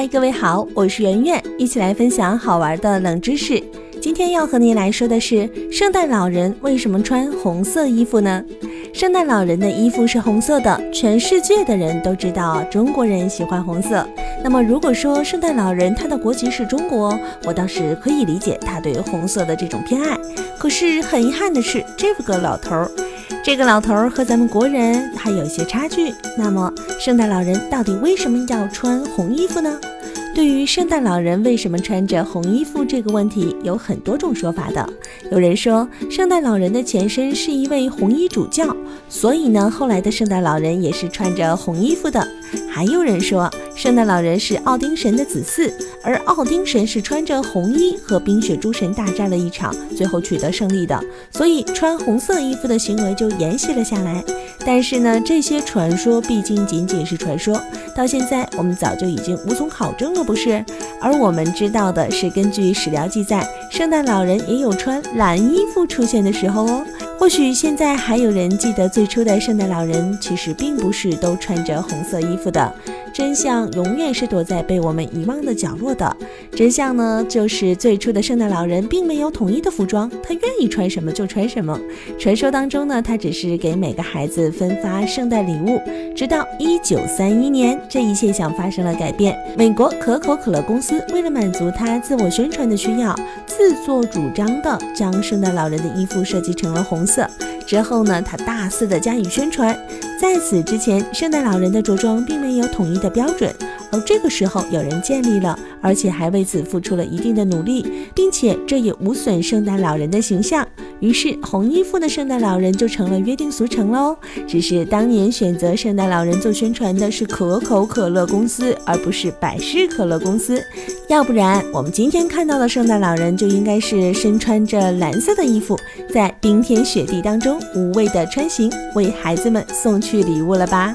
嗨，各位好，我是圆圆，一起来分享好玩的冷知识。今天要和您来说的是，圣诞老人为什么穿红色衣服呢？圣诞老人的衣服是红色的，全世界的人都知道中国人喜欢红色。那么，如果说圣诞老人他的国籍是中国，我倒是可以理解他对红色的这种偏爱。可是很遗憾的是，这个老头儿。这个老头儿和咱们国人还有一些差距。那么，圣诞老人到底为什么要穿红衣服呢？对于圣诞老人为什么穿着红衣服这个问题，有很多种说法的。有人说，圣诞老人的前身是一位红衣主教，所以呢，后来的圣诞老人也是穿着红衣服的。还有人说，圣诞老人是奥丁神的子嗣，而奥丁神是穿着红衣和冰雪诸神大战了一场，最后取得胜利的，所以穿红色衣服的行为就沿袭了下来。但是呢，这些传说毕竟仅仅是传说，到现在我们早就已经无从考证了，不是？而我们知道的是，根据史料记载，圣诞老人也有穿蓝衣服出现的时候哦。或许现在还有人记得最初的圣诞老人，其实并不是都穿着红色衣服的。真相永远是躲在被我们遗忘的角落的。真相呢，就是最初的圣诞老人并没有统一的服装，他愿意穿什么就穿什么。传说当中呢，他只是给每个孩子分发圣诞礼物。直到一九三一年，这一现象发生了改变。美国可口可乐公司为了满足他自我宣传的需要，自作主张的将圣诞老人的衣服设计成了红色。之后呢，他大肆的加以宣传。在此之前，圣诞老人的着装并没有统一的标准，而这个时候有人建立了，而且还为此付出了一定的努力，并且这也无损圣诞老人的形象。于是，红衣服的圣诞老人就成了约定俗成喽。只是当年选择圣诞老人做宣传的是可口可乐公司，而不是百事可乐公司。要不然，我们今天看到的圣诞老人就应该是身穿着蓝色的衣服，在冰天雪地当中无畏的穿行，为孩子们送去礼物了吧？